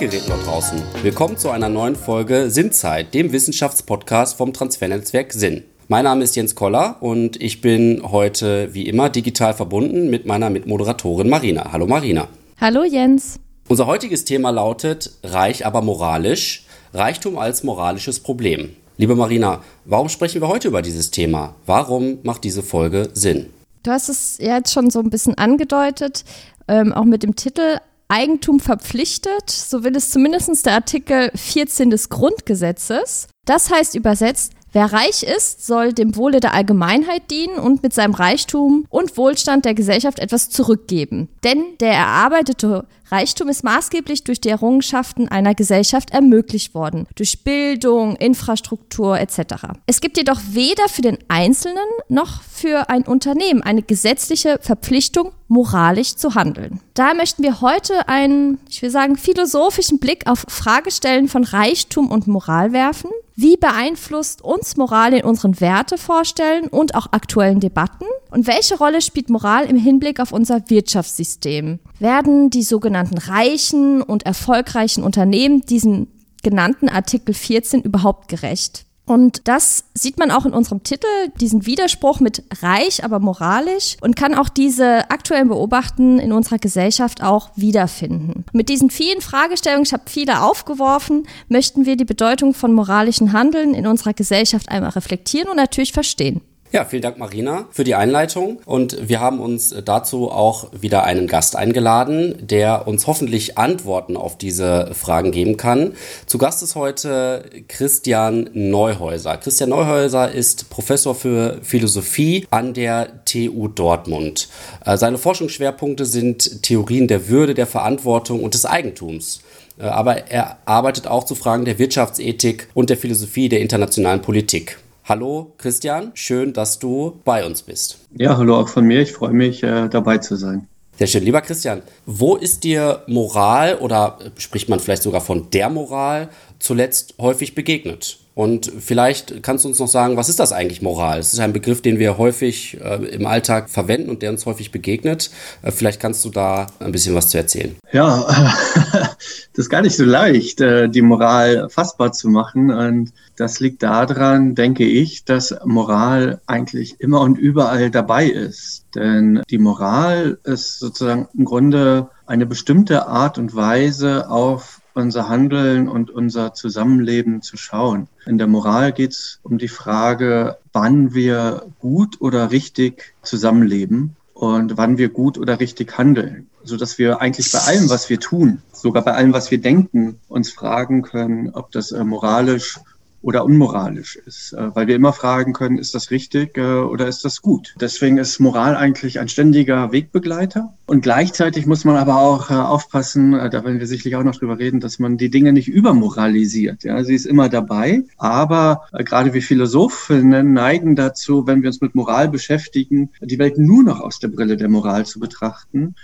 Endgeräten dort draußen. Willkommen zu einer neuen Folge Sinnzeit, dem Wissenschaftspodcast vom Transfernetzwerk Sinn. Mein Name ist Jens Koller und ich bin heute wie immer digital verbunden mit meiner Mitmoderatorin Marina. Hallo Marina. Hallo Jens. Unser heutiges Thema lautet Reich aber moralisch. Reichtum als moralisches Problem. Liebe Marina, warum sprechen wir heute über dieses Thema? Warum macht diese Folge Sinn? Du hast es ja jetzt schon so ein bisschen angedeutet, ähm, auch mit dem Titel Eigentum verpflichtet, so will es zumindest der Artikel 14 des Grundgesetzes. Das heißt übersetzt, Wer reich ist, soll dem Wohle der Allgemeinheit dienen und mit seinem Reichtum und Wohlstand der Gesellschaft etwas zurückgeben. Denn der erarbeitete Reichtum ist maßgeblich durch die Errungenschaften einer Gesellschaft ermöglicht worden, durch Bildung, Infrastruktur etc. Es gibt jedoch weder für den Einzelnen noch für ein Unternehmen eine gesetzliche Verpflichtung, moralisch zu handeln. Daher möchten wir heute einen, ich will sagen, philosophischen Blick auf Fragestellen von Reichtum und Moral werfen. Wie beeinflusst uns Moral in unseren Wertevorstellen und auch aktuellen Debatten? Und welche Rolle spielt Moral im Hinblick auf unser Wirtschaftssystem? Werden die sogenannten reichen und erfolgreichen Unternehmen diesen genannten Artikel 14 überhaupt gerecht? Und das sieht man auch in unserem Titel, diesen Widerspruch mit reich, aber moralisch und kann auch diese aktuellen Beobachten in unserer Gesellschaft auch wiederfinden. Mit diesen vielen Fragestellungen, ich habe viele aufgeworfen, möchten wir die Bedeutung von moralischen Handeln in unserer Gesellschaft einmal reflektieren und natürlich verstehen. Ja, vielen Dank, Marina, für die Einleitung. Und wir haben uns dazu auch wieder einen Gast eingeladen, der uns hoffentlich Antworten auf diese Fragen geben kann. Zu Gast ist heute Christian Neuhäuser. Christian Neuhäuser ist Professor für Philosophie an der TU Dortmund. Äh, seine Forschungsschwerpunkte sind Theorien der Würde, der Verantwortung und des Eigentums äh, aber er arbeitet auch zu Fragen der Wirtschaftsethik und der Philosophie der internationalen Politik. Hallo Christian, schön, dass du bei uns bist. Ja, hallo auch von mir. Ich freue mich, äh, dabei zu sein. Sehr schön. Lieber Christian, wo ist dir Moral oder spricht man vielleicht sogar von der Moral zuletzt häufig begegnet? Und vielleicht kannst du uns noch sagen, was ist das eigentlich Moral? Es ist ein Begriff, den wir häufig äh, im Alltag verwenden und der uns häufig begegnet. Äh, vielleicht kannst du da ein bisschen was zu erzählen. Ja, das ist gar nicht so leicht, äh, die Moral fassbar zu machen. Und das liegt daran, denke ich, dass Moral eigentlich immer und überall dabei ist. Denn die Moral ist sozusagen im Grunde eine bestimmte Art und Weise auf unser Handeln und unser Zusammenleben zu schauen. In der Moral geht es um die Frage, wann wir gut oder richtig zusammenleben und wann wir gut oder richtig handeln, so dass wir eigentlich bei allem, was wir tun, sogar bei allem, was wir denken, uns fragen können, ob das äh, moralisch oder unmoralisch ist, äh, weil wir immer fragen können, ist das richtig äh, oder ist das gut? Deswegen ist Moral eigentlich ein ständiger Wegbegleiter und gleichzeitig muss man aber auch äh, aufpassen, da werden wir sicherlich auch noch drüber reden, dass man die Dinge nicht übermoralisiert. Ja, sie ist immer dabei, aber gerade wir Philosophinnen neigen dazu, wenn wir uns mit Moral beschäftigen, die Welt nur noch aus der Brille der Moral zu betrachten.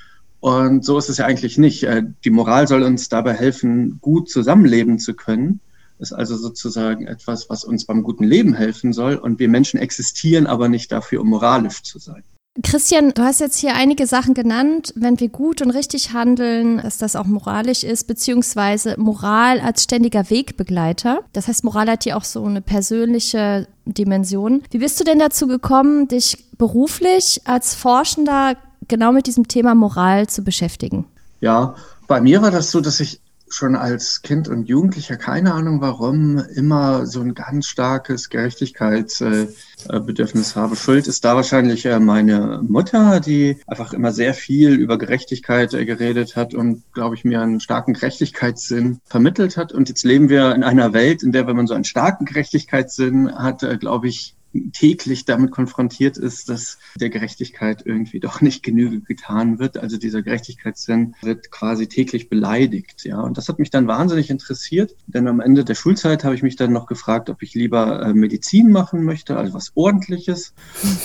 Und so ist es ja eigentlich nicht. Die Moral soll uns dabei helfen, gut zusammenleben zu können ist also sozusagen etwas, was uns beim guten Leben helfen soll. Und wir Menschen existieren aber nicht dafür, um moralisch zu sein. Christian, du hast jetzt hier einige Sachen genannt, wenn wir gut und richtig handeln, dass das auch moralisch ist, beziehungsweise Moral als ständiger Wegbegleiter. Das heißt, Moral hat hier auch so eine persönliche Dimension. Wie bist du denn dazu gekommen, dich beruflich als Forschender genau mit diesem Thema Moral zu beschäftigen? Ja, bei mir war das so, dass ich schon als Kind und Jugendlicher, keine Ahnung warum, immer so ein ganz starkes Gerechtigkeitsbedürfnis habe. Schuld ist da wahrscheinlich äh, meine Mutter, die einfach immer sehr viel über Gerechtigkeit äh, geredet hat und, glaube ich, mir einen starken Gerechtigkeitssinn vermittelt hat. Und jetzt leben wir in einer Welt, in der, wenn man so einen starken Gerechtigkeitssinn hat, äh, glaube ich, täglich damit konfrontiert ist, dass der Gerechtigkeit irgendwie doch nicht Genüge getan wird. Also dieser Gerechtigkeitssinn wird quasi täglich beleidigt. Ja, und das hat mich dann wahnsinnig interessiert, denn am Ende der Schulzeit habe ich mich dann noch gefragt, ob ich lieber äh, Medizin machen möchte, also was Ordentliches.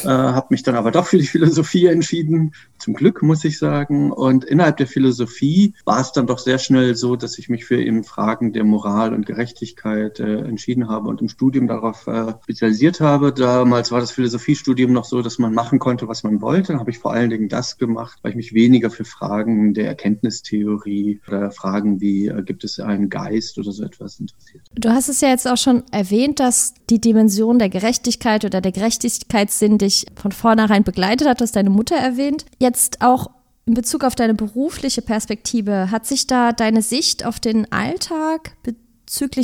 Äh, habe mich dann aber doch für die Philosophie entschieden. Zum Glück muss ich sagen. Und innerhalb der Philosophie war es dann doch sehr schnell so, dass ich mich für eben Fragen der Moral und Gerechtigkeit äh, entschieden habe und im Studium darauf äh, spezialisiert habe Damals war das Philosophiestudium noch so, dass man machen konnte, was man wollte. Dann habe ich vor allen Dingen das gemacht, weil ich mich weniger für Fragen der Erkenntnistheorie oder Fragen wie, äh, gibt es einen Geist oder so etwas interessiert. Du hast es ja jetzt auch schon erwähnt, dass die Dimension der Gerechtigkeit oder der Gerechtigkeitssinn dich von vornherein begleitet hat. Du hast deine Mutter erwähnt. Jetzt auch in Bezug auf deine berufliche Perspektive, hat sich da deine Sicht auf den Alltag bezüglich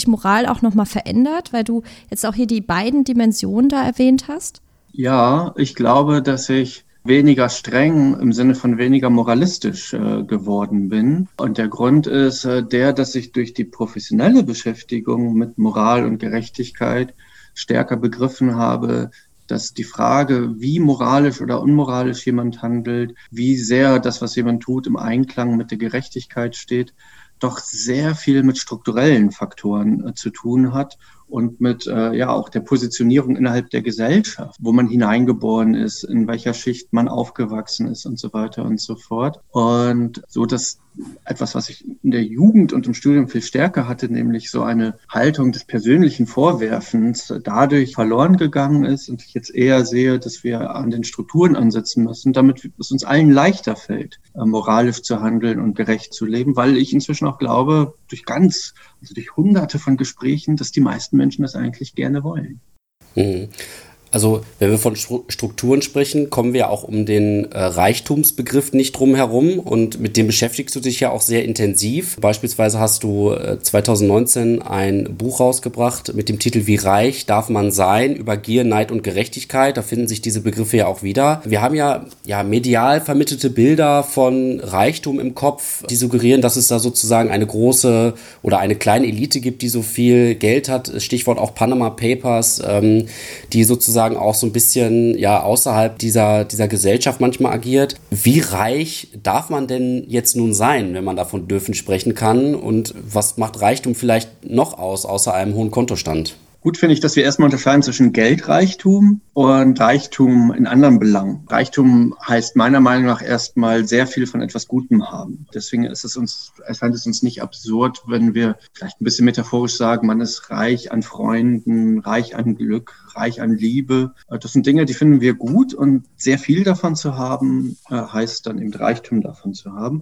Moral auch nochmal verändert, weil du jetzt auch hier die beiden Dimensionen da erwähnt hast? Ja, ich glaube, dass ich weniger streng im Sinne von weniger moralistisch äh, geworden bin. Und der Grund ist äh, der, dass ich durch die professionelle Beschäftigung mit Moral und Gerechtigkeit stärker begriffen habe, dass die Frage, wie moralisch oder unmoralisch jemand handelt, wie sehr das, was jemand tut, im Einklang mit der Gerechtigkeit steht, doch sehr viel mit strukturellen Faktoren äh, zu tun hat und mit äh, ja auch der Positionierung innerhalb der Gesellschaft, wo man hineingeboren ist, in welcher Schicht man aufgewachsen ist und so weiter und so fort. Und so dass etwas, was ich in der Jugend und im Studium viel stärker hatte, nämlich so eine Haltung des persönlichen Vorwerfens, dadurch verloren gegangen ist und ich jetzt eher sehe, dass wir an den Strukturen ansetzen müssen, damit es uns allen leichter fällt, äh, moralisch zu handeln und gerecht zu leben, weil ich inzwischen auch glaube, durch ganz, also durch hunderte von Gesprächen, dass die meisten Menschen das eigentlich gerne wollen. Mhm. Also, wenn wir von Strukturen sprechen, kommen wir auch um den äh, Reichtumsbegriff nicht drum herum und mit dem beschäftigst du dich ja auch sehr intensiv. Beispielsweise hast du äh, 2019 ein Buch rausgebracht mit dem Titel Wie reich darf man sein über Gier, Neid und Gerechtigkeit. Da finden sich diese Begriffe ja auch wieder. Wir haben ja, ja medial vermittelte Bilder von Reichtum im Kopf, die suggerieren, dass es da sozusagen eine große oder eine kleine Elite gibt, die so viel Geld hat. Stichwort auch Panama Papers, ähm, die sozusagen sozusagen auch so ein bisschen ja außerhalb dieser, dieser Gesellschaft manchmal agiert. Wie reich darf man denn jetzt nun sein, wenn man davon dürfen sprechen kann? Und was macht Reichtum vielleicht noch aus, außer einem hohen Kontostand? Gut finde ich, dass wir erstmal unterscheiden zwischen Geldreichtum und Reichtum in anderen Belangen. Reichtum heißt meiner Meinung nach erstmal sehr viel von etwas Gutem haben. Deswegen ist es uns, erscheint es uns nicht absurd, wenn wir vielleicht ein bisschen metaphorisch sagen, man ist reich an Freunden, reich an Glück, reich an Liebe. Das sind Dinge, die finden wir gut und sehr viel davon zu haben, äh, heißt dann eben Reichtum davon zu haben.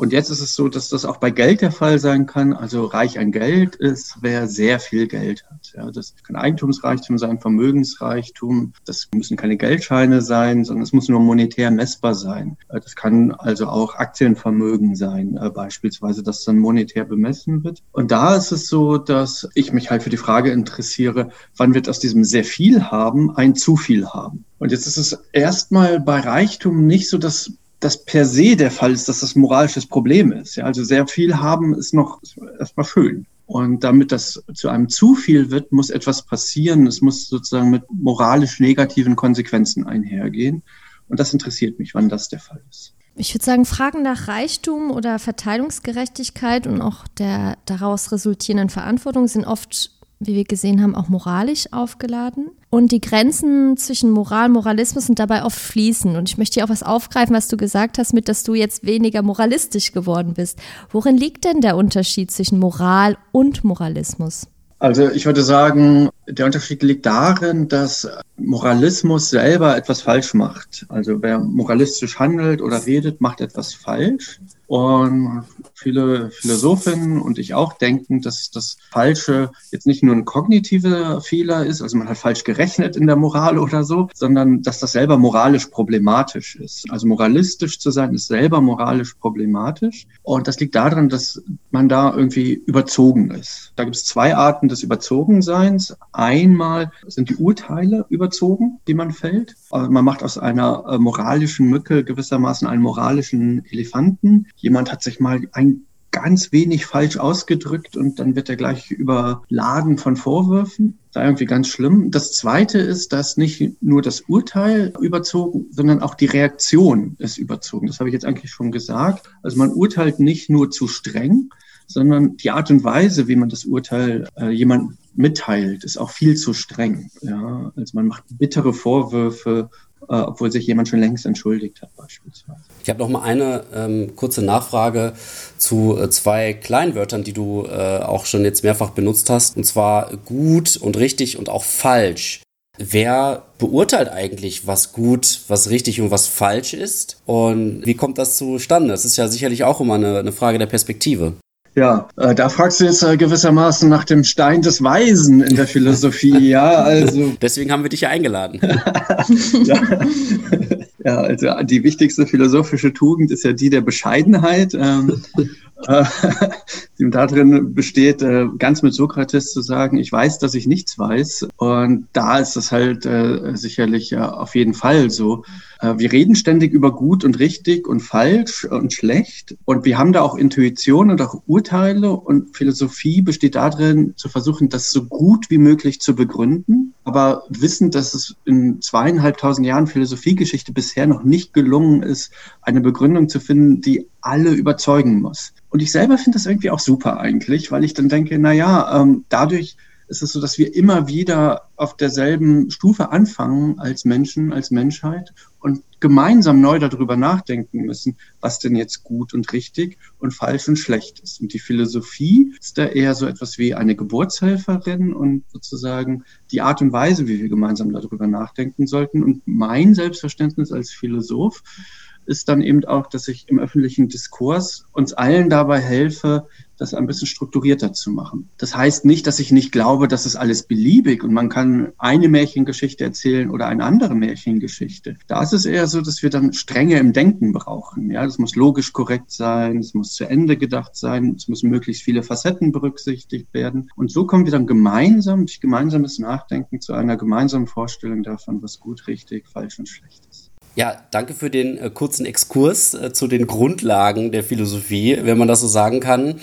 Und jetzt ist es so, dass das auch bei Geld der Fall sein kann. Also reich an Geld ist, wer sehr viel Geld hat. Ja, das kann Eigentumsreichtum sein, Vermögensreichtum. Das müssen keine Geldscheine sein, sondern es muss nur monetär messbar sein. Äh, das kann also auch Aktienvermögen sein, äh, beispielsweise, das dann monetär bemessen wird. Und da ist es so, dass ich mich halt für die Frage interessiere, wann wird aus diesem sehr viel haben ein zu viel haben? Und jetzt ist es erstmal bei Reichtum nicht so, dass das per se der Fall ist, dass das moralisches Problem ist. Ja, also sehr viel haben ist noch erstmal schön. Und damit das zu einem zu viel wird, muss etwas passieren. Es muss sozusagen mit moralisch negativen Konsequenzen einhergehen. Und das interessiert mich, wann das der Fall ist. Ich würde sagen, Fragen nach Reichtum oder Verteilungsgerechtigkeit und auch der daraus resultierenden Verantwortung sind oft wie wir gesehen haben, auch moralisch aufgeladen. Und die Grenzen zwischen Moral und Moralismus sind dabei oft fließen. Und ich möchte hier auch was aufgreifen, was du gesagt hast, mit, dass du jetzt weniger moralistisch geworden bist. Worin liegt denn der Unterschied zwischen Moral und Moralismus? Also ich würde sagen, der Unterschied liegt darin, dass Moralismus selber etwas falsch macht. Also wer moralistisch handelt oder redet, macht etwas falsch. Und viele Philosophinnen und ich auch denken, dass das Falsche jetzt nicht nur ein kognitiver Fehler ist, also man hat falsch gerechnet in der Moral oder so, sondern dass das selber moralisch problematisch ist. Also moralistisch zu sein ist selber moralisch problematisch. Und das liegt daran, dass man da irgendwie überzogen ist. Da gibt es zwei Arten des Überzogenseins. Einmal sind die Urteile überzogen, die man fällt. Also man macht aus einer äh, moralischen Mücke gewissermaßen einen moralischen Elefanten jemand hat sich mal ein ganz wenig falsch ausgedrückt und dann wird er gleich überladen von Vorwürfen. Das ist irgendwie ganz schlimm. Das Zweite ist, dass nicht nur das Urteil überzogen, sondern auch die Reaktion ist überzogen. Das habe ich jetzt eigentlich schon gesagt. Also man urteilt nicht nur zu streng, sondern die Art und Weise, wie man das Urteil äh, jemand mitteilt, ist auch viel zu streng. Ja? Also man macht bittere Vorwürfe äh, obwohl sich jemand schon längst entschuldigt hat beispielsweise. Ich habe noch mal eine ähm, kurze Nachfrage zu äh, zwei Kleinwörtern, die du äh, auch schon jetzt mehrfach benutzt hast, und zwar gut und richtig und auch falsch. wer beurteilt eigentlich, was gut, was richtig und was falsch ist? Und wie kommt das zustande? Das ist ja sicherlich auch immer eine, eine Frage der Perspektive. Ja, äh, da fragst du jetzt äh, gewissermaßen nach dem Stein des Weisen in der Philosophie, ja, also. Deswegen haben wir dich ja eingeladen. ja. ja, also die wichtigste philosophische Tugend ist ja die der Bescheidenheit. Ähm, äh, die darin besteht, äh, ganz mit Sokrates zu sagen, ich weiß, dass ich nichts weiß. Und da ist es halt äh, sicherlich auf jeden Fall so. Wir reden ständig über gut und richtig und falsch und schlecht. Und wir haben da auch Intuition und auch Urteile. Und Philosophie besteht darin, zu versuchen, das so gut wie möglich zu begründen. Aber wissen, dass es in zweieinhalbtausend Jahren Philosophiegeschichte bisher noch nicht gelungen ist, eine Begründung zu finden, die alle überzeugen muss. Und ich selber finde das irgendwie auch super eigentlich, weil ich dann denke, na ja, ähm, dadurch ist es so, dass wir immer wieder auf derselben Stufe anfangen als Menschen, als Menschheit und gemeinsam neu darüber nachdenken müssen, was denn jetzt gut und richtig und falsch und schlecht ist. Und die Philosophie ist da eher so etwas wie eine Geburtshelferin und sozusagen die Art und Weise, wie wir gemeinsam darüber nachdenken sollten. Und mein Selbstverständnis als Philosoph ist dann eben auch, dass ich im öffentlichen Diskurs uns allen dabei helfe, das ein bisschen strukturierter zu machen. Das heißt nicht, dass ich nicht glaube, dass es alles beliebig und man kann eine Märchengeschichte erzählen oder eine andere Märchengeschichte. Da ist es eher so, dass wir dann Strenge im Denken brauchen. Ja, das muss logisch korrekt sein, es muss zu Ende gedacht sein, es müssen möglichst viele Facetten berücksichtigt werden. Und so kommen wir dann gemeinsam durch gemeinsames Nachdenken zu einer gemeinsamen Vorstellung davon, was gut, richtig, falsch und schlecht ist. Ja, danke für den äh, kurzen Exkurs äh, zu den Grundlagen der Philosophie, wenn man das so sagen kann.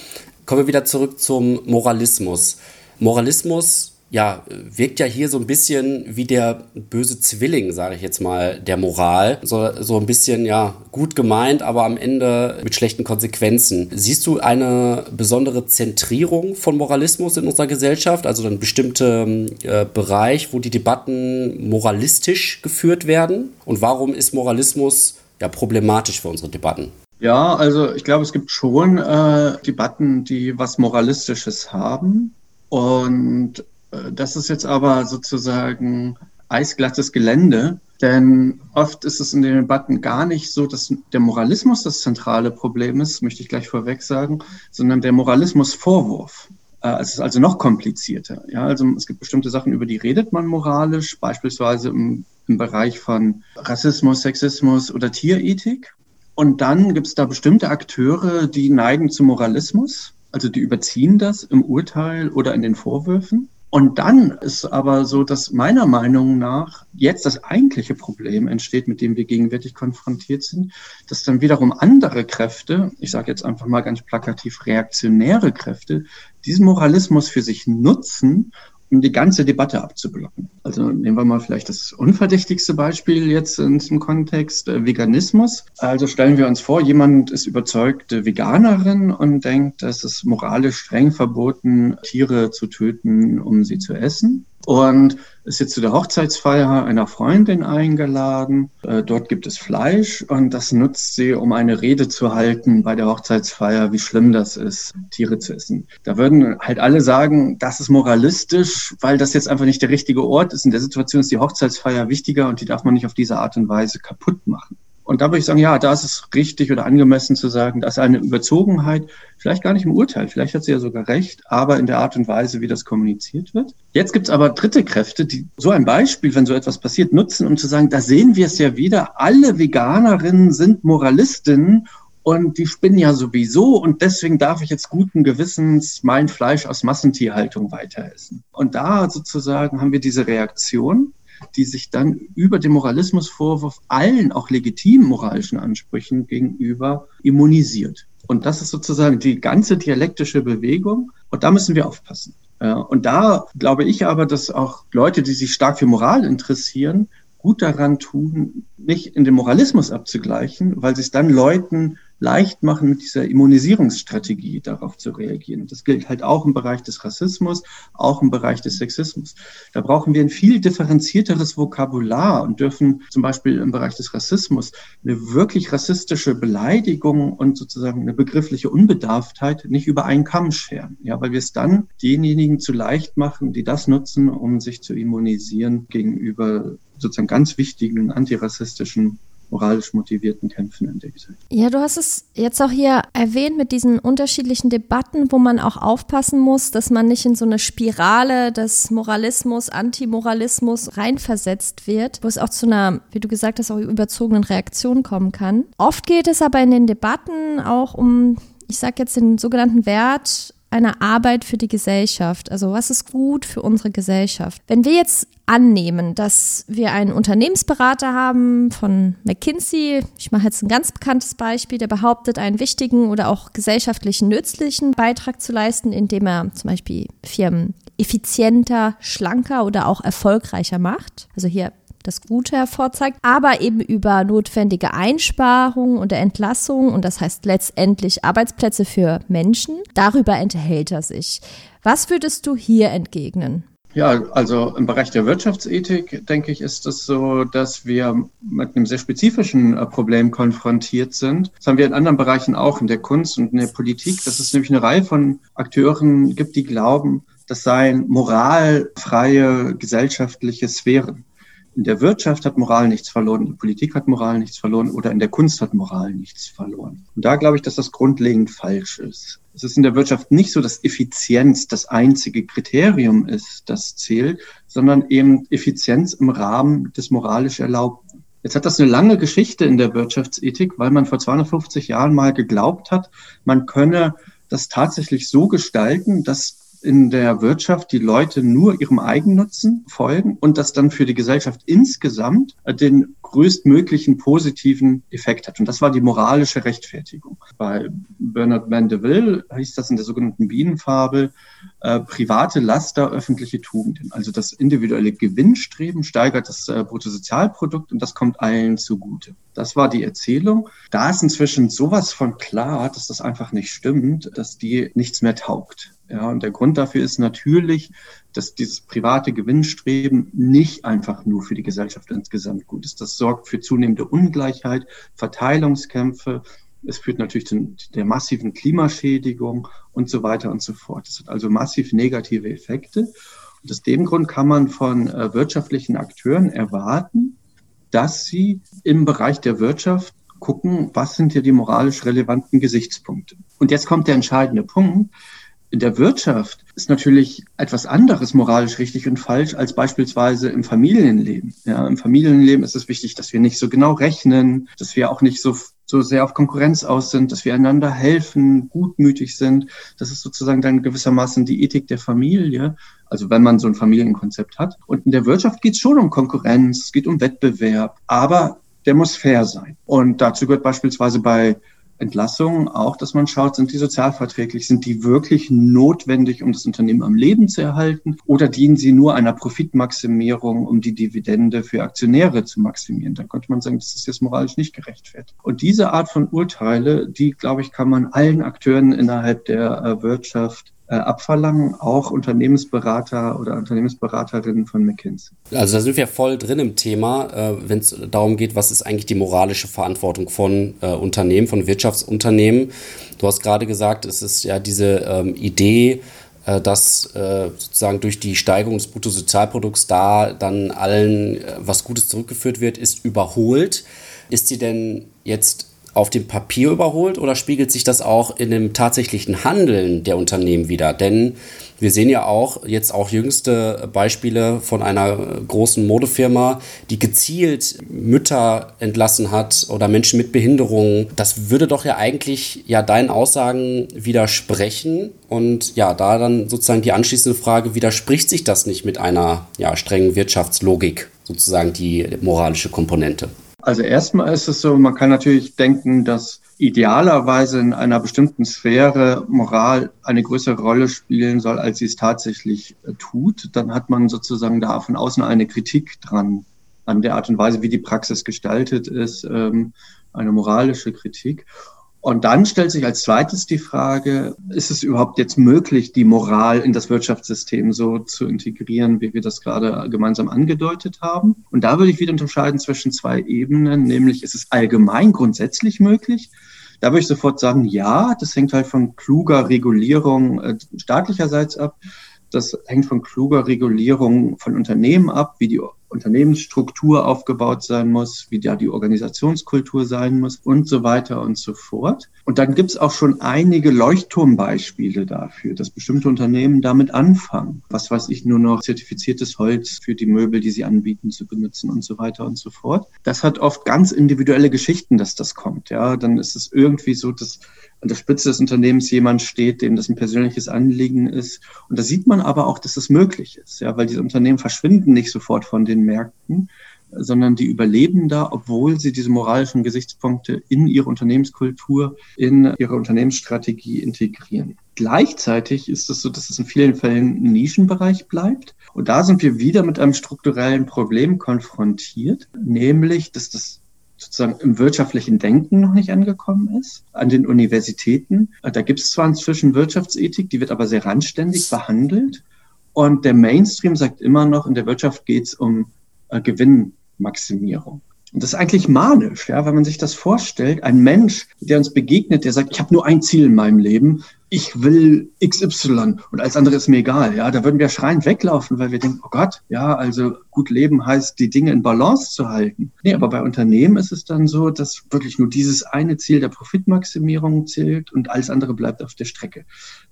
Kommen wir wieder zurück zum Moralismus. Moralismus ja, wirkt ja hier so ein bisschen wie der böse Zwilling, sage ich jetzt mal, der Moral. So, so ein bisschen, ja, gut gemeint, aber am Ende mit schlechten Konsequenzen. Siehst du eine besondere Zentrierung von Moralismus in unserer Gesellschaft? Also ein bestimmter äh, Bereich, wo die Debatten moralistisch geführt werden? Und warum ist Moralismus ja problematisch für unsere Debatten? Ja, also ich glaube, es gibt schon äh, Debatten, die was Moralistisches haben. Und äh, das ist jetzt aber sozusagen eisglattes Gelände, denn oft ist es in den Debatten gar nicht so, dass der Moralismus das zentrale Problem ist, möchte ich gleich vorweg sagen, sondern der Moralismusvorwurf. Äh, es ist also noch komplizierter. Ja, also es gibt bestimmte Sachen, über die redet man moralisch, beispielsweise im, im Bereich von Rassismus, Sexismus oder Tierethik. Und dann gibt es da bestimmte Akteure, die neigen zu Moralismus, also die überziehen das im Urteil oder in den Vorwürfen. Und dann ist aber so, dass meiner Meinung nach jetzt das eigentliche Problem entsteht, mit dem wir gegenwärtig konfrontiert sind, dass dann wiederum andere Kräfte, ich sage jetzt einfach mal ganz plakativ reaktionäre Kräfte, diesen Moralismus für sich nutzen um die ganze Debatte abzublocken. Also nehmen wir mal vielleicht das unverdächtigste Beispiel jetzt in diesem Kontext, äh, Veganismus. Also stellen wir uns vor, jemand ist überzeugte Veganerin und denkt, es ist moralisch streng verboten, Tiere zu töten, um sie zu essen und ist jetzt zu der Hochzeitsfeier einer Freundin eingeladen. Äh, dort gibt es Fleisch und das nutzt sie, um eine Rede zu halten bei der Hochzeitsfeier, wie schlimm das ist, Tiere zu essen. Da würden halt alle sagen, das ist moralistisch, weil das jetzt einfach nicht der richtige Ort ist. In der Situation ist die Hochzeitsfeier wichtiger und die darf man nicht auf diese Art und Weise kaputt machen. Und da würde ich sagen, ja, da ist es richtig oder angemessen zu sagen, dass eine Überzogenheit, vielleicht gar nicht im Urteil, vielleicht hat sie ja sogar recht, aber in der Art und Weise, wie das kommuniziert wird. Jetzt gibt es aber dritte Kräfte, die so ein Beispiel, wenn so etwas passiert, nutzen, um zu sagen, da sehen wir es ja wieder, alle Veganerinnen sind Moralistinnen und die spinnen ja sowieso und deswegen darf ich jetzt guten Gewissens mein Fleisch aus Massentierhaltung weiter essen. Und da sozusagen haben wir diese Reaktion die sich dann über den Moralismusvorwurf allen auch legitimen moralischen Ansprüchen gegenüber immunisiert. Und das ist sozusagen die ganze dialektische Bewegung. Und da müssen wir aufpassen. Und da glaube ich aber, dass auch Leute, die sich stark für Moral interessieren, gut daran tun, nicht in den Moralismus abzugleichen, weil sie es dann Leuten leicht machen, mit dieser Immunisierungsstrategie darauf zu reagieren. Das gilt halt auch im Bereich des Rassismus, auch im Bereich des Sexismus. Da brauchen wir ein viel differenzierteres Vokabular und dürfen zum Beispiel im Bereich des Rassismus eine wirklich rassistische Beleidigung und sozusagen eine begriffliche Unbedarftheit nicht über einen Kamm scheren. Ja, weil wir es dann denjenigen zu leicht machen, die das nutzen, um sich zu immunisieren gegenüber sozusagen ganz wichtigen antirassistischen moralisch motivierten Kämpfen in der Gesellschaft. Ja, du hast es jetzt auch hier erwähnt mit diesen unterschiedlichen Debatten, wo man auch aufpassen muss, dass man nicht in so eine Spirale des Moralismus, Antimoralismus reinversetzt wird, wo es auch zu einer, wie du gesagt hast, auch überzogenen Reaktion kommen kann. Oft geht es aber in den Debatten auch um, ich sage jetzt den sogenannten Wert einer Arbeit für die Gesellschaft. Also was ist gut für unsere Gesellschaft? Wenn wir jetzt annehmen, dass wir einen Unternehmensberater haben von McKinsey, ich mache jetzt ein ganz bekanntes Beispiel, der behauptet, einen wichtigen oder auch gesellschaftlichen nützlichen Beitrag zu leisten, indem er zum Beispiel Firmen effizienter, schlanker oder auch erfolgreicher macht. Also hier das Gute hervorzeigt, aber eben über notwendige Einsparungen und Entlassungen und das heißt letztendlich Arbeitsplätze für Menschen. Darüber enthält er sich. Was würdest du hier entgegnen? Ja, also im Bereich der Wirtschaftsethik, denke ich, ist es so, dass wir mit einem sehr spezifischen äh, Problem konfrontiert sind. Das haben wir in anderen Bereichen auch, in der Kunst und in der Politik, dass es nämlich eine Reihe von Akteuren gibt, die glauben, das seien moralfreie gesellschaftliche Sphären in der Wirtschaft hat Moral nichts verloren, in der Politik hat Moral nichts verloren oder in der Kunst hat Moral nichts verloren. Und da glaube ich, dass das grundlegend falsch ist. Es ist in der Wirtschaft nicht so, dass Effizienz das einzige Kriterium ist, das zählt, sondern eben Effizienz im Rahmen des moralisch Erlaubten. Jetzt hat das eine lange Geschichte in der Wirtschaftsethik, weil man vor 250 Jahren mal geglaubt hat, man könne das tatsächlich so gestalten, dass in der Wirtschaft die Leute nur ihrem Eigennutzen folgen und das dann für die Gesellschaft insgesamt den größtmöglichen positiven Effekt hat. Und das war die moralische Rechtfertigung. Bei Bernard Mandeville hieß das in der sogenannten Bienenfabel, äh, private Laster, öffentliche Tugenden. Also das individuelle Gewinnstreben steigert das äh, Bruttosozialprodukt und das kommt allen zugute. Das war die Erzählung. Da ist inzwischen sowas von klar, dass das einfach nicht stimmt, dass die nichts mehr taugt. Ja, und der Grund dafür ist natürlich, dass dieses private Gewinnstreben nicht einfach nur für die Gesellschaft insgesamt gut ist. Das sorgt für zunehmende Ungleichheit, Verteilungskämpfe. Es führt natürlich zu der massiven Klimaschädigung und so weiter und so fort. Das hat also massiv negative Effekte. Und aus dem Grund kann man von äh, wirtschaftlichen Akteuren erwarten, dass sie im Bereich der Wirtschaft gucken, was sind hier die moralisch relevanten Gesichtspunkte. Und jetzt kommt der entscheidende Punkt in der Wirtschaft ist natürlich etwas anderes moralisch richtig und falsch als beispielsweise im Familienleben. Ja, Im Familienleben ist es wichtig, dass wir nicht so genau rechnen, dass wir auch nicht so, so sehr auf Konkurrenz aus sind, dass wir einander helfen, gutmütig sind. Das ist sozusagen dann gewissermaßen die Ethik der Familie. Also wenn man so ein Familienkonzept hat. Und in der Wirtschaft geht es schon um Konkurrenz, es geht um Wettbewerb, aber der muss fair sein. Und dazu gehört beispielsweise bei Entlassungen auch, dass man schaut, sind die sozialverträglich, sind die wirklich notwendig, um das Unternehmen am Leben zu erhalten oder dienen sie nur einer Profitmaximierung, um die Dividende für Aktionäre zu maximieren? Dann könnte man sagen, das ist jetzt moralisch nicht gerechtfertigt. Und diese Art von Urteile, die, glaube ich, kann man allen Akteuren innerhalb der äh, Wirtschaft abverlangen, auch Unternehmensberater oder Unternehmensberaterinnen von McKinsey. Also da sind wir voll drin im Thema, äh, wenn es darum geht, was ist eigentlich die moralische Verantwortung von äh, Unternehmen, von Wirtschaftsunternehmen. Du hast gerade gesagt, es ist ja diese ähm, Idee, äh, dass äh, sozusagen durch die Steigerung des Bruttosozialprodukts da dann allen äh, was Gutes zurückgeführt wird, ist überholt. Ist sie denn jetzt auf dem Papier überholt oder spiegelt sich das auch in dem tatsächlichen Handeln der Unternehmen wieder? Denn wir sehen ja auch jetzt auch jüngste Beispiele von einer großen Modefirma, die gezielt Mütter entlassen hat oder Menschen mit Behinderungen. Das würde doch ja eigentlich ja deinen Aussagen widersprechen. Und ja, da dann sozusagen die anschließende Frage, widerspricht sich das nicht mit einer ja, strengen Wirtschaftslogik, sozusagen die moralische Komponente? Also erstmal ist es so, man kann natürlich denken, dass idealerweise in einer bestimmten Sphäre Moral eine größere Rolle spielen soll, als sie es tatsächlich äh, tut. Dann hat man sozusagen da von außen eine Kritik dran an der Art und Weise, wie die Praxis gestaltet ist, ähm, eine moralische Kritik. Und dann stellt sich als zweites die Frage, ist es überhaupt jetzt möglich, die Moral in das Wirtschaftssystem so zu integrieren, wie wir das gerade gemeinsam angedeutet haben? Und da würde ich wieder unterscheiden zwischen zwei Ebenen, nämlich ist es allgemein grundsätzlich möglich? Da würde ich sofort sagen, ja, das hängt halt von kluger Regulierung äh, staatlicherseits ab. Das hängt von kluger Regulierung von Unternehmen ab, wie die Unternehmensstruktur aufgebaut sein muss, wie da die Organisationskultur sein muss und so weiter und so fort. Und dann gibt es auch schon einige Leuchtturmbeispiele dafür, dass bestimmte Unternehmen damit anfangen. Was weiß ich, nur noch zertifiziertes Holz für die Möbel, die sie anbieten, zu benutzen und so weiter und so fort. Das hat oft ganz individuelle Geschichten, dass das kommt. Ja, dann ist es irgendwie so, dass an der Spitze des Unternehmens jemand steht, dem das ein persönliches Anliegen ist. Und da sieht man aber auch, dass das möglich ist, ja, weil diese Unternehmen verschwinden nicht sofort von den Märkten, sondern die überleben da, obwohl sie diese moralischen Gesichtspunkte in ihre Unternehmenskultur, in ihre Unternehmensstrategie integrieren. Gleichzeitig ist es so, dass es in vielen Fällen ein Nischenbereich bleibt. Und da sind wir wieder mit einem strukturellen Problem konfrontiert, nämlich, dass das sozusagen im wirtschaftlichen Denken noch nicht angekommen ist. An den Universitäten, da gibt es zwar inzwischen Wirtschaftsethik, die wird aber sehr randständig behandelt. Und der Mainstream sagt immer noch, in der Wirtschaft geht es um äh, Gewinnmaximierung. Und das ist eigentlich manisch, ja, wenn man sich das vorstellt. Ein Mensch, der uns begegnet, der sagt, ich habe nur ein Ziel in meinem Leben, ich will XY und alles andere ist mir egal. Ja, da würden wir schreiend weglaufen, weil wir denken, oh Gott, ja, also gut leben heißt, die Dinge in Balance zu halten. Nee, aber bei Unternehmen ist es dann so, dass wirklich nur dieses eine Ziel der Profitmaximierung zählt und alles andere bleibt auf der Strecke.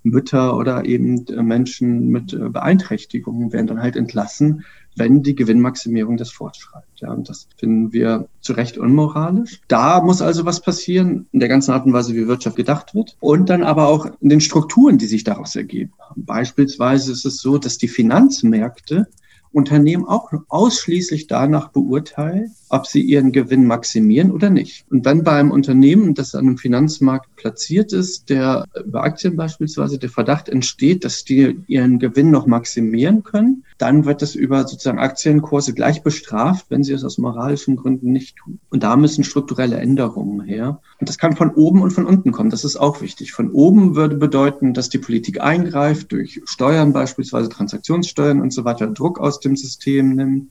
Mütter oder eben Menschen mit äh, Beeinträchtigungen werden dann halt entlassen, wenn die Gewinnmaximierung das fortschreibt. Ja, und das finden wir zu Recht unmoralisch. Da muss also was passieren in der ganzen Art und Weise, wie Wirtschaft gedacht wird. Und dann aber auch in den Strukturen, die sich daraus ergeben. Beispielsweise ist es so, dass die Finanzmärkte Unternehmen auch ausschließlich danach beurteilen, ob sie ihren Gewinn maximieren oder nicht. Und wenn bei einem Unternehmen, das an einem Finanzmarkt platziert ist, der über Aktien beispielsweise der Verdacht entsteht, dass die ihren Gewinn noch maximieren können, dann wird das über sozusagen Aktienkurse gleich bestraft, wenn sie es aus moralischen Gründen nicht tun. Und da müssen strukturelle Änderungen her. Und das kann von oben und von unten kommen. Das ist auch wichtig. Von oben würde bedeuten, dass die Politik eingreift durch Steuern beispielsweise Transaktionssteuern und so weiter, Druck aus dem System nimmt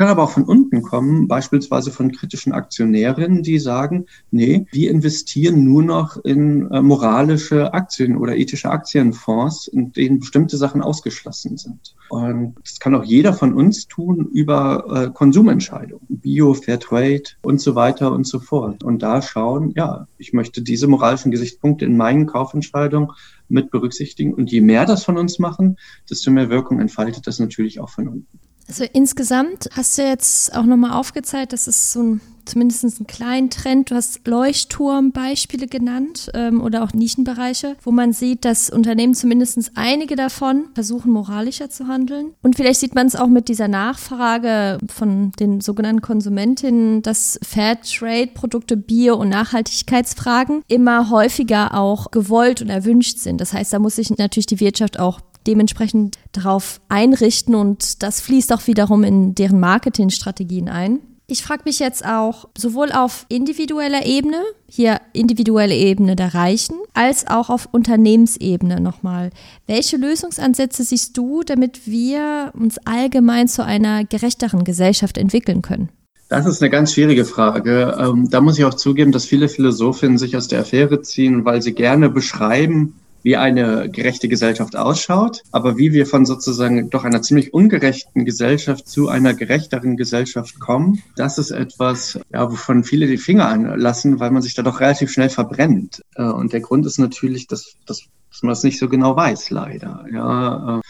kann aber auch von unten kommen, beispielsweise von kritischen Aktionärinnen, die sagen, nee, wir investieren nur noch in äh, moralische Aktien oder ethische Aktienfonds, in denen bestimmte Sachen ausgeschlossen sind. Und das kann auch jeder von uns tun über äh, Konsumentscheidungen, Bio, Fairtrade und so weiter und so fort. Und da schauen, ja, ich möchte diese moralischen Gesichtspunkte in meinen Kaufentscheidungen mit berücksichtigen. Und je mehr das von uns machen, desto mehr Wirkung entfaltet das natürlich auch von unten. Also insgesamt hast du jetzt auch nochmal aufgezeigt, dass es so ein zumindest einen kleinen Trend. Du hast Leuchtturmbeispiele genannt ähm, oder auch Nischenbereiche, wo man sieht, dass Unternehmen zumindest einige davon versuchen, moralischer zu handeln. Und vielleicht sieht man es auch mit dieser Nachfrage von den sogenannten Konsumentinnen, dass Fairtrade-Produkte, Bio- und Nachhaltigkeitsfragen immer häufiger auch gewollt und erwünscht sind. Das heißt, da muss sich natürlich die Wirtschaft auch dementsprechend darauf einrichten und das fließt auch wiederum in deren Marketingstrategien ein. Ich frage mich jetzt auch sowohl auf individueller Ebene, hier individuelle Ebene der Reichen, als auch auf Unternehmensebene nochmal. Welche Lösungsansätze siehst du, damit wir uns allgemein zu einer gerechteren Gesellschaft entwickeln können? Das ist eine ganz schwierige Frage. Ähm, da muss ich auch zugeben, dass viele Philosophinnen sich aus der Affäre ziehen, weil sie gerne beschreiben, wie eine gerechte Gesellschaft ausschaut, aber wie wir von sozusagen doch einer ziemlich ungerechten Gesellschaft zu einer gerechteren Gesellschaft kommen, das ist etwas, ja, wovon viele die Finger anlassen, weil man sich da doch relativ schnell verbrennt. Äh, und der Grund ist natürlich, dass, dass, dass man das nicht so genau weiß, leider. Ja, äh,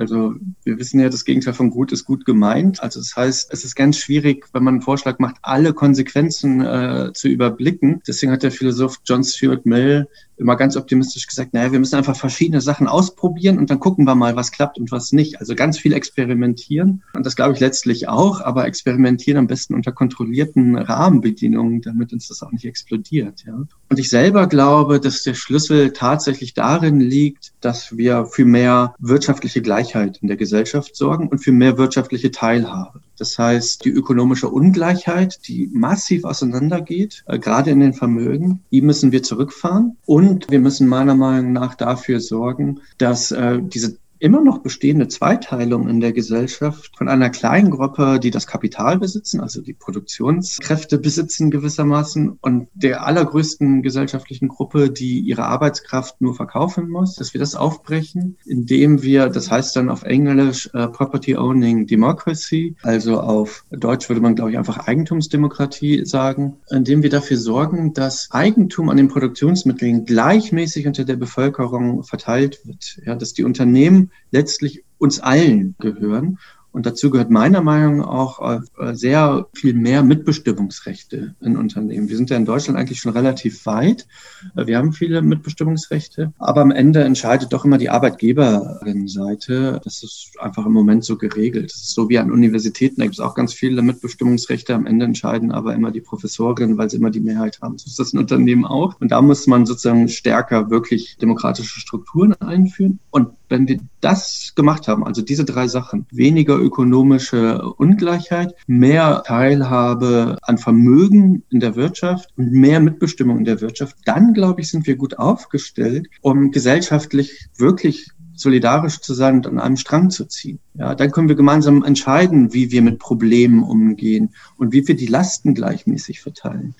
also wir wissen ja, das Gegenteil von gut ist gut gemeint. Also das heißt, es ist ganz schwierig, wenn man einen Vorschlag macht, alle Konsequenzen äh, zu überblicken. Deswegen hat der Philosoph John Stuart Mill immer ganz optimistisch gesagt, naja, wir müssen einfach verschiedene Sachen ausprobieren und dann gucken wir mal, was klappt und was nicht. Also ganz viel experimentieren. Und das glaube ich letztlich auch, aber experimentieren am besten unter kontrollierten Rahmenbedingungen, damit uns das auch nicht explodiert. Ja. Und ich selber glaube, dass der Schlüssel tatsächlich darin liegt, dass wir für mehr wirtschaftliche Gleichheit in der Gesellschaft sorgen und für mehr wirtschaftliche Teilhabe. Das heißt, die ökonomische Ungleichheit, die massiv auseinandergeht, äh, gerade in den Vermögen, die müssen wir zurückfahren. Und wir müssen meiner Meinung nach dafür sorgen, dass äh, diese immer noch bestehende Zweiteilung in der Gesellschaft von einer kleinen Gruppe, die das Kapital besitzen, also die Produktionskräfte besitzen gewissermaßen, und der allergrößten gesellschaftlichen Gruppe, die ihre Arbeitskraft nur verkaufen muss, dass wir das aufbrechen, indem wir, das heißt dann auf Englisch uh, Property Owning Democracy, also auf Deutsch würde man, glaube ich, einfach Eigentumsdemokratie sagen, indem wir dafür sorgen, dass Eigentum an den Produktionsmitteln gleichmäßig unter der Bevölkerung verteilt wird, ja, dass die Unternehmen letztlich uns allen gehören. Und dazu gehört meiner Meinung nach auch äh, sehr viel mehr Mitbestimmungsrechte in Unternehmen. Wir sind ja in Deutschland eigentlich schon relativ weit. Äh, wir haben viele Mitbestimmungsrechte, aber am Ende entscheidet doch immer die Arbeitgeberin-Seite. Das ist einfach im Moment so geregelt. Das ist so wie an Universitäten, da gibt es auch ganz viele Mitbestimmungsrechte. Am Ende entscheiden aber immer die Professorinnen, weil sie immer die Mehrheit haben. So ist das in Unternehmen auch. Und da muss man sozusagen stärker wirklich demokratische Strukturen einführen. Und wenn wir das gemacht haben, also diese drei Sachen, weniger ökonomische Ungleichheit, mehr Teilhabe an Vermögen in der Wirtschaft und mehr Mitbestimmung in der Wirtschaft, dann glaube ich, sind wir gut aufgestellt, um gesellschaftlich wirklich solidarisch zu sein und an einem Strang zu ziehen. Ja, dann können wir gemeinsam entscheiden, wie wir mit Problemen umgehen und wie wir die Lasten gleichmäßig verteilen.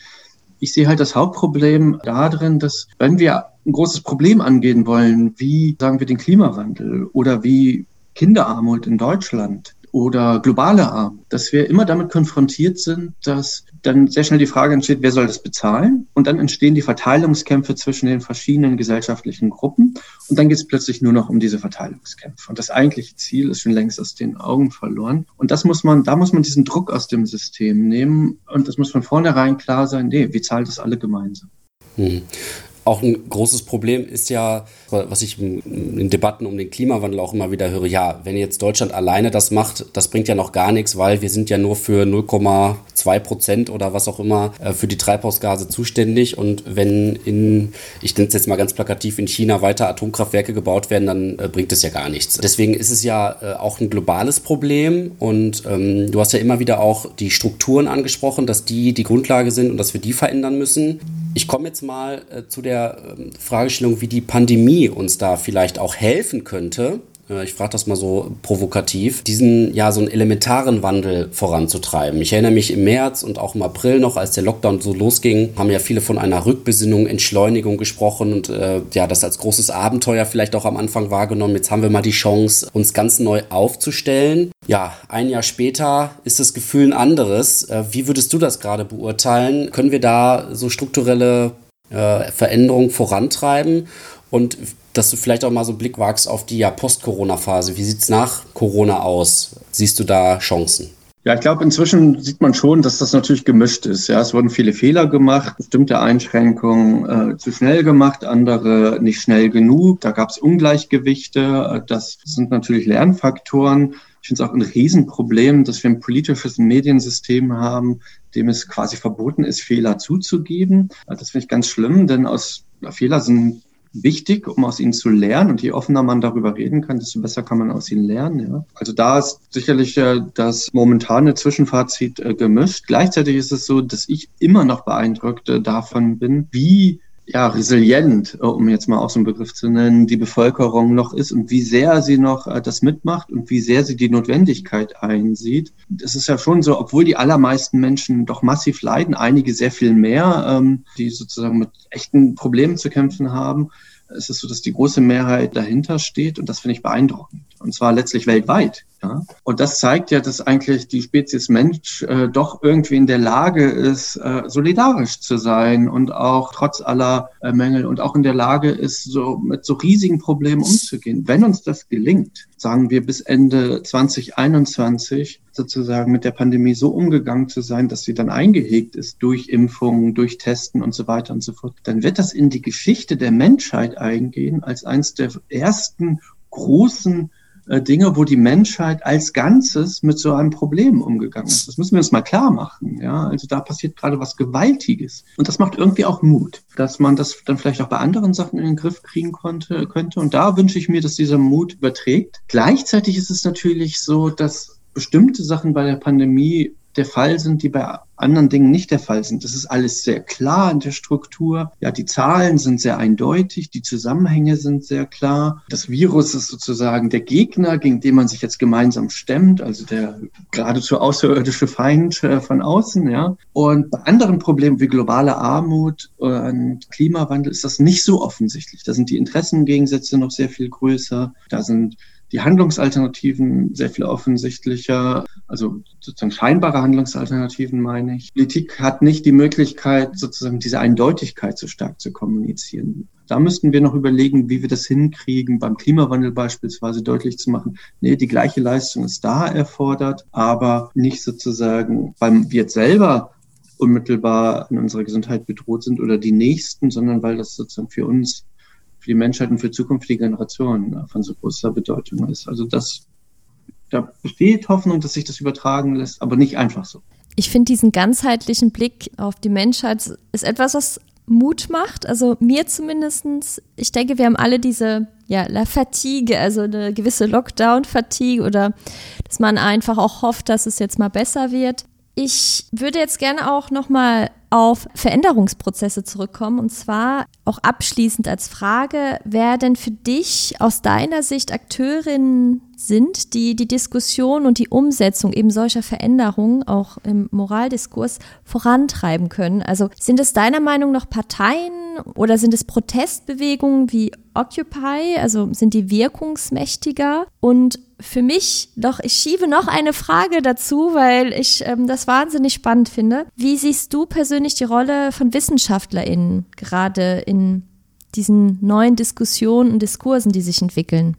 Ich sehe halt das Hauptproblem darin, dass wenn wir ein großes Problem angehen wollen, wie sagen wir den Klimawandel oder wie Kinderarmut in Deutschland oder globale Armut, dass wir immer damit konfrontiert sind, dass dann sehr schnell die Frage entsteht, wer soll das bezahlen? Und dann entstehen die Verteilungskämpfe zwischen den verschiedenen gesellschaftlichen Gruppen. Und dann geht es plötzlich nur noch um diese Verteilungskämpfe. Und das eigentliche Ziel ist schon längst aus den Augen verloren. Und das muss man, da muss man diesen Druck aus dem System nehmen. Und das muss von vornherein klar sein, nee, wir zahlen das alle gemeinsam. Hm. Auch ein großes Problem ist ja, was ich in Debatten um den Klimawandel auch immer wieder höre, ja, wenn jetzt Deutschland alleine das macht, das bringt ja noch gar nichts, weil wir sind ja nur für 0,2 Prozent oder was auch immer äh, für die Treibhausgase zuständig. Und wenn in, ich nenne es jetzt mal ganz plakativ, in China weiter Atomkraftwerke gebaut werden, dann äh, bringt es ja gar nichts. Deswegen ist es ja äh, auch ein globales Problem. Und ähm, du hast ja immer wieder auch die Strukturen angesprochen, dass die die Grundlage sind und dass wir die verändern müssen. Ich komme jetzt mal äh, zu der äh, Fragestellung, wie die Pandemie uns da vielleicht auch helfen könnte, äh, ich frage das mal so provokativ, diesen ja so einen elementaren Wandel voranzutreiben. Ich erinnere mich im März und auch im April noch, als der Lockdown so losging, haben ja viele von einer Rückbesinnung, Entschleunigung gesprochen und äh, ja, das als großes Abenteuer vielleicht auch am Anfang wahrgenommen. Jetzt haben wir mal die Chance, uns ganz neu aufzustellen. Ja, ein Jahr später ist das Gefühl ein anderes. Äh, wie würdest du das gerade beurteilen? Können wir da so strukturelle äh, Veränderungen vorantreiben? Und dass du vielleicht auch mal so einen Blick wagst auf die ja Post-Corona-Phase. Wie sieht es nach Corona aus? Siehst du da Chancen? Ja, ich glaube, inzwischen sieht man schon, dass das natürlich gemischt ist. Ja, es wurden viele Fehler gemacht, bestimmte Einschränkungen äh, zu schnell gemacht, andere nicht schnell genug. Da gab es Ungleichgewichte. Das sind natürlich Lernfaktoren. Ich finde es auch ein Riesenproblem, dass wir ein politisches Mediensystem haben, dem es quasi verboten ist, Fehler zuzugeben. Das finde ich ganz schlimm, denn aus Fehler sind wichtig, um aus ihnen zu lernen. Und je offener man darüber reden kann, desto besser kann man aus ihnen lernen. Ja. Also da ist sicherlich äh, das momentane Zwischenfazit äh, gemischt. Gleichzeitig ist es so, dass ich immer noch beeindruckt äh, davon bin, wie ja, resilient, äh, um jetzt mal auch so einen Begriff zu nennen, die Bevölkerung noch ist und wie sehr sie noch äh, das mitmacht und wie sehr sie die Notwendigkeit einsieht. Es ist ja schon so, obwohl die allermeisten Menschen doch massiv leiden, einige sehr viel mehr, ähm, die sozusagen mit echten Problemen zu kämpfen haben, es ist so, dass die große Mehrheit dahinter steht und das finde ich beeindruckend. Und zwar letztlich weltweit. Ja? Und das zeigt ja, dass eigentlich die Spezies Mensch äh, doch irgendwie in der Lage ist, äh, solidarisch zu sein und auch trotz aller äh, Mängel und auch in der Lage ist, so mit so riesigen Problemen umzugehen. Wenn uns das gelingt, sagen wir bis Ende 2021 sozusagen mit der Pandemie so umgegangen zu sein, dass sie dann eingehegt ist durch Impfungen, durch Testen und so weiter und so fort, dann wird das in die Geschichte der Menschheit eingehen als eines der ersten großen Dinge, wo die Menschheit als Ganzes mit so einem Problem umgegangen ist. Das müssen wir uns mal klar machen. Ja, also da passiert gerade was Gewaltiges. Und das macht irgendwie auch Mut, dass man das dann vielleicht auch bei anderen Sachen in den Griff kriegen konnte, könnte. Und da wünsche ich mir, dass dieser Mut überträgt. Gleichzeitig ist es natürlich so, dass bestimmte Sachen bei der Pandemie der Fall sind, die bei anderen Dingen nicht der Fall sind. Das ist alles sehr klar in der Struktur. Ja, die Zahlen sind sehr eindeutig, die Zusammenhänge sind sehr klar. Das Virus ist sozusagen der Gegner, gegen den man sich jetzt gemeinsam stemmt, also der geradezu außerirdische Feind äh, von außen, ja. Und bei anderen Problemen wie globale Armut und Klimawandel ist das nicht so offensichtlich. Da sind die Interessengegensätze noch sehr viel größer. Da sind die Handlungsalternativen sehr viel offensichtlicher, also sozusagen scheinbare Handlungsalternativen meine ich. Politik hat nicht die Möglichkeit, sozusagen diese Eindeutigkeit so stark zu kommunizieren. Da müssten wir noch überlegen, wie wir das hinkriegen, beim Klimawandel beispielsweise deutlich zu machen, nee, die gleiche Leistung ist da erfordert, aber nicht sozusagen beim Wirt selber unmittelbar in unserer Gesundheit bedroht sind oder die Nächsten, sondern weil das sozusagen für uns für die Menschheit und für zukünftige Generationen von so großer Bedeutung ist. Also das, da besteht Hoffnung, dass sich das übertragen lässt, aber nicht einfach so. Ich finde diesen ganzheitlichen Blick auf die Menschheit ist etwas, was Mut macht. Also mir zumindestens. Ich denke, wir haben alle diese, ja, La Fatigue, also eine gewisse Lockdown-Fatigue oder dass man einfach auch hofft, dass es jetzt mal besser wird. Ich würde jetzt gerne auch nochmal auf Veränderungsprozesse zurückkommen und zwar auch abschließend als Frage, wer denn für dich aus deiner Sicht Akteurinnen sind, die die Diskussion und die Umsetzung eben solcher Veränderungen auch im Moraldiskurs vorantreiben können. Also sind es deiner Meinung nach Parteien oder sind es Protestbewegungen wie Occupy, also sind die wirkungsmächtiger? Und für mich doch, ich schiebe noch eine Frage dazu, weil ich ähm, das wahnsinnig spannend finde. Wie siehst du persönlich die Rolle von WissenschaftlerInnen gerade in diesen neuen Diskussionen und Diskursen, die sich entwickeln?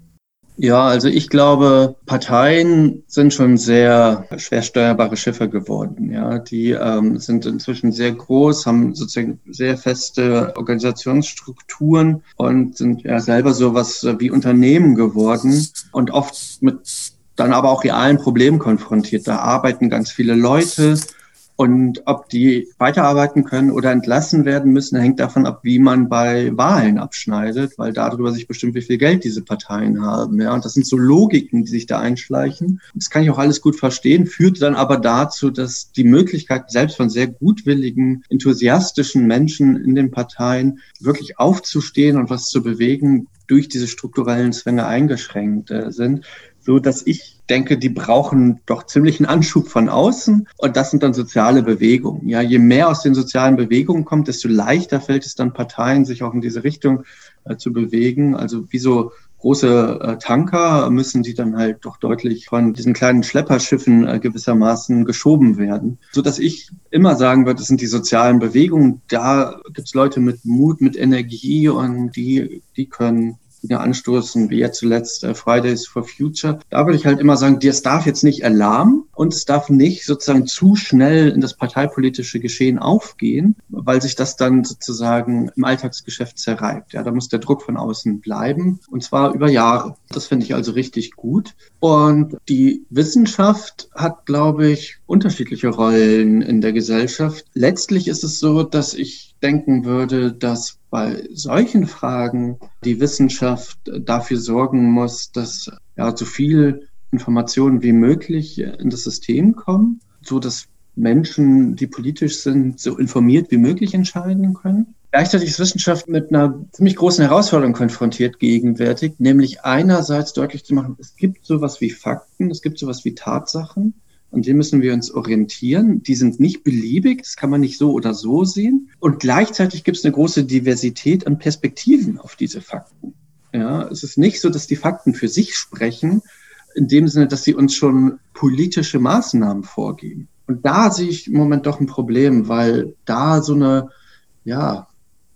Ja, also ich glaube, Parteien sind schon sehr schwer steuerbare Schiffe geworden. Ja, die ähm, sind inzwischen sehr groß, haben sozusagen sehr feste Organisationsstrukturen und sind ja selber sowas wie Unternehmen geworden und oft mit dann aber auch realen Problemen konfrontiert. Da arbeiten ganz viele Leute und ob die weiterarbeiten können oder entlassen werden müssen, hängt davon ab, wie man bei Wahlen abschneidet, weil darüber sich bestimmt, wie viel Geld diese Parteien haben. Ja, und das sind so Logiken, die sich da einschleichen. Das kann ich auch alles gut verstehen, führt dann aber dazu, dass die Möglichkeit selbst von sehr gutwilligen, enthusiastischen Menschen in den Parteien wirklich aufzustehen und was zu bewegen, durch diese strukturellen Zwänge eingeschränkt äh, sind so dass ich denke, die brauchen doch ziemlich einen Anschub von außen und das sind dann soziale Bewegungen. Ja, je mehr aus den sozialen Bewegungen kommt, desto leichter fällt es dann Parteien, sich auch in diese Richtung äh, zu bewegen. Also wie so große äh, Tanker müssen die dann halt doch deutlich von diesen kleinen Schlepperschiffen äh, gewissermaßen geschoben werden. So dass ich immer sagen würde, das sind die sozialen Bewegungen. Da gibt's Leute mit Mut, mit Energie und die, die können Dinge anstoßen, wie jetzt zuletzt äh, Fridays for Future. Da würde ich halt immer sagen, das darf jetzt nicht erlahmen und es darf nicht sozusagen zu schnell in das parteipolitische Geschehen aufgehen, weil sich das dann sozusagen im Alltagsgeschäft zerreibt. Ja, da muss der Druck von außen bleiben und zwar über Jahre. Das finde ich also richtig gut. Und die Wissenschaft hat, glaube ich, unterschiedliche Rollen in der Gesellschaft. Letztlich ist es so, dass ich denken würde, dass bei solchen Fragen die Wissenschaft dafür sorgen muss, dass ja so viel Informationen wie möglich in das System kommen, so dass Menschen, die politisch sind, so informiert wie möglich entscheiden können. Gleichzeitig ist Wissenschaft mit einer ziemlich großen Herausforderung konfrontiert gegenwärtig, nämlich einerseits deutlich zu machen, es gibt sowas wie Fakten, es gibt sowas wie Tatsachen an denen müssen wir uns orientieren. Die sind nicht beliebig, das kann man nicht so oder so sehen. Und gleichzeitig gibt es eine große Diversität an Perspektiven auf diese Fakten. Ja, es ist nicht so, dass die Fakten für sich sprechen, in dem Sinne, dass sie uns schon politische Maßnahmen vorgeben. Und da sehe ich im Moment doch ein Problem, weil da so eine, ja,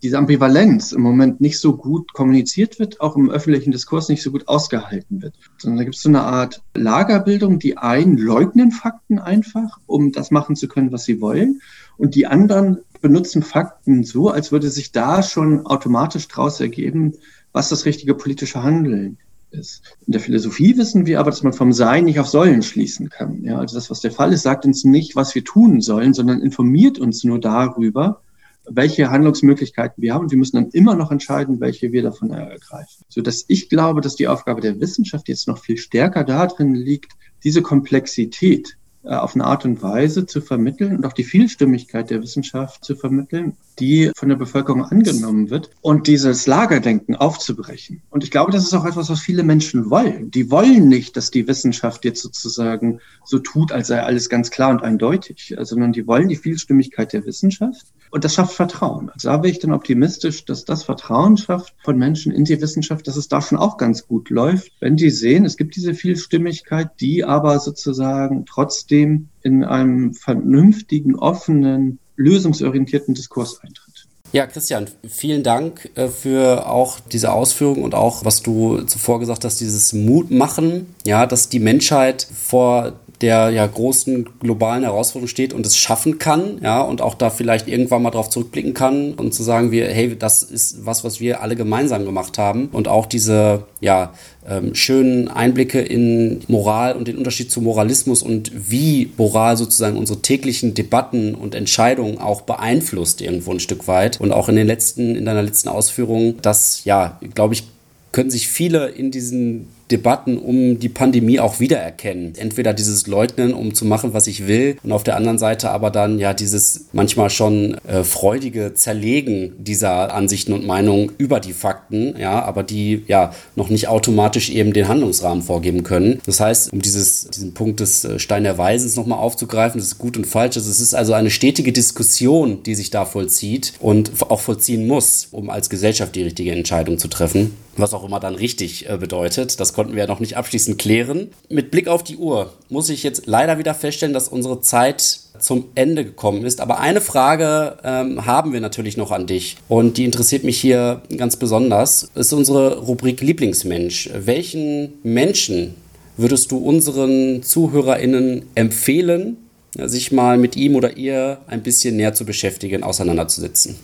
diese Ambivalenz im Moment nicht so gut kommuniziert wird, auch im öffentlichen Diskurs nicht so gut ausgehalten wird. Sondern da gibt es so eine Art Lagerbildung, die einen leugnen Fakten einfach, um das machen zu können, was sie wollen. Und die anderen benutzen Fakten so, als würde sich da schon automatisch daraus ergeben, was das richtige politische Handeln ist. In der Philosophie wissen wir aber, dass man vom Sein nicht auf Sollen schließen kann. Ja, also das, was der Fall ist, sagt uns nicht, was wir tun sollen, sondern informiert uns nur darüber, welche Handlungsmöglichkeiten wir haben. Und wir müssen dann immer noch entscheiden, welche wir davon ergreifen. So dass ich glaube, dass die Aufgabe der Wissenschaft jetzt noch viel stärker darin liegt, diese Komplexität äh, auf eine Art und Weise zu vermitteln und auch die Vielstimmigkeit der Wissenschaft zu vermitteln, die von der Bevölkerung angenommen wird und dieses Lagerdenken aufzubrechen. Und ich glaube, das ist auch etwas, was viele Menschen wollen. Die wollen nicht, dass die Wissenschaft jetzt sozusagen so tut, als sei alles ganz klar und eindeutig, sondern die wollen die Vielstimmigkeit der Wissenschaft. Und das schafft Vertrauen. Also da bin ich dann optimistisch, dass das Vertrauen schafft von Menschen in die Wissenschaft, dass es da schon auch ganz gut läuft, wenn die sehen, es gibt diese Vielstimmigkeit, die aber sozusagen trotzdem in einem vernünftigen, offenen, lösungsorientierten Diskurs eintritt. Ja, Christian, vielen Dank äh, für auch diese Ausführungen und auch, was du zuvor gesagt hast, dieses Mutmachen, ja, dass die Menschheit vor der ja großen globalen Herausforderung steht und es schaffen kann, ja, und auch da vielleicht irgendwann mal drauf zurückblicken kann und zu sagen, wir, hey, das ist was, was wir alle gemeinsam gemacht haben und auch diese, ja, ähm, schönen Einblicke in Moral und den Unterschied zu Moralismus und wie Moral sozusagen unsere täglichen Debatten und Entscheidungen auch beeinflusst irgendwo ein Stück weit und auch in den letzten, in deiner letzten Ausführung, das, ja, glaube ich, können sich viele in diesen Debatten um die Pandemie auch wiedererkennen. Entweder dieses Leugnen, um zu machen, was ich will, und auf der anderen Seite aber dann ja dieses manchmal schon äh, freudige Zerlegen dieser Ansichten und Meinungen über die Fakten, ja, aber die ja noch nicht automatisch eben den Handlungsrahmen vorgeben können. Das heißt, um dieses, diesen Punkt des äh, Stein der nochmal aufzugreifen, das ist gut und falsch. Also es ist also eine stetige Diskussion, die sich da vollzieht und auch vollziehen muss, um als Gesellschaft die richtige Entscheidung zu treffen was auch immer dann richtig äh, bedeutet. Das konnten wir ja noch nicht abschließend klären. Mit Blick auf die Uhr muss ich jetzt leider wieder feststellen, dass unsere Zeit zum Ende gekommen ist. Aber eine Frage ähm, haben wir natürlich noch an dich und die interessiert mich hier ganz besonders. Ist unsere Rubrik Lieblingsmensch. Welchen Menschen würdest du unseren ZuhörerInnen empfehlen, sich mal mit ihm oder ihr ein bisschen näher zu beschäftigen, auseinanderzusetzen?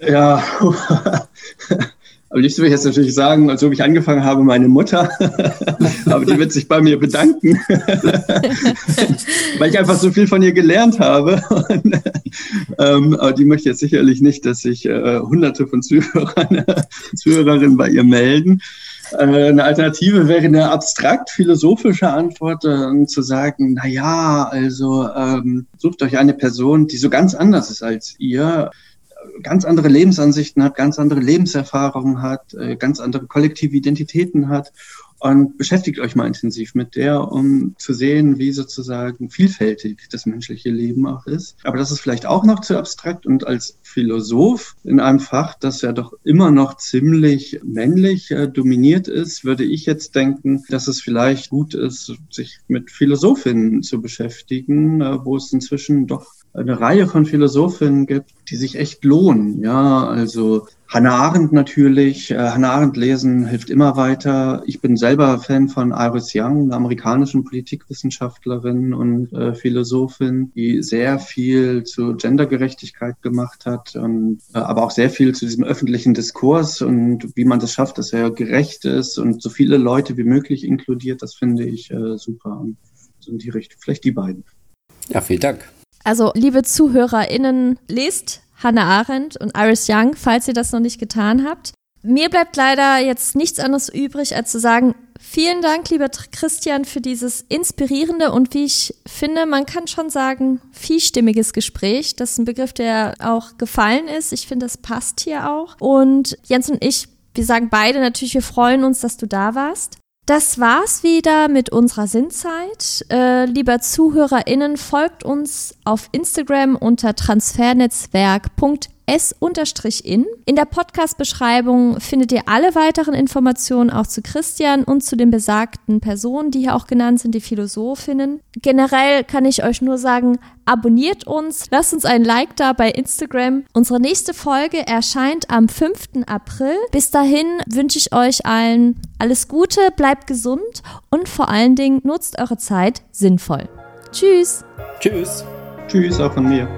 Ja, Am liebsten würde ich jetzt natürlich sagen, als ob ich angefangen habe, meine Mutter. Aber die wird sich bei mir bedanken, weil ich einfach so viel von ihr gelernt habe. Ähm, aber die möchte jetzt sicherlich nicht, dass sich äh, hunderte von Zuhörern, Zuhörerinnen bei ihr melden. Äh, eine Alternative wäre eine abstrakt philosophische Antwort, äh, zu sagen, na ja, also ähm, sucht euch eine Person, die so ganz anders ist als ihr ganz andere Lebensansichten hat, ganz andere Lebenserfahrungen hat, äh, ganz andere kollektive Identitäten hat und beschäftigt euch mal intensiv mit der, um zu sehen, wie sozusagen vielfältig das menschliche Leben auch ist. Aber das ist vielleicht auch noch zu abstrakt und als Philosoph in einem Fach, das ja doch immer noch ziemlich männlich äh, dominiert ist, würde ich jetzt denken, dass es vielleicht gut ist, sich mit Philosophinnen zu beschäftigen, äh, wo es inzwischen doch eine Reihe von Philosophinnen gibt, die sich echt lohnen. Ja, also Hannah Arendt natürlich. Äh, Hannah Arendt lesen hilft immer weiter. Ich bin selber Fan von Iris Young, einer amerikanischen Politikwissenschaftlerin und äh, Philosophin, die sehr viel zu Gendergerechtigkeit gemacht hat, und, äh, aber auch sehr viel zu diesem öffentlichen Diskurs und wie man das schafft, dass er gerecht ist und so viele Leute wie möglich inkludiert. Das finde ich äh, super. Und so in die Richtung. Vielleicht die beiden. Ja, vielen Dank. Also, liebe ZuhörerInnen, lest Hannah Arendt und Iris Young, falls ihr das noch nicht getan habt. Mir bleibt leider jetzt nichts anderes übrig, als zu sagen, vielen Dank, lieber Christian, für dieses inspirierende und wie ich finde, man kann schon sagen, vielstimmiges Gespräch. Das ist ein Begriff, der auch gefallen ist. Ich finde, das passt hier auch. Und Jens und ich, wir sagen beide natürlich, wir freuen uns, dass du da warst. Das war's wieder mit unserer Sinnzeit. Äh, lieber ZuhörerInnen, folgt uns auf Instagram unter transfernetzwerk.de s-in. In der Podcast-Beschreibung findet ihr alle weiteren Informationen auch zu Christian und zu den besagten Personen, die hier auch genannt sind, die Philosophinnen. Generell kann ich euch nur sagen, abonniert uns, lasst uns ein Like da bei Instagram. Unsere nächste Folge erscheint am 5. April. Bis dahin wünsche ich euch allen alles Gute, bleibt gesund und vor allen Dingen nutzt eure Zeit sinnvoll. Tschüss. Tschüss. Tschüss auch von mir.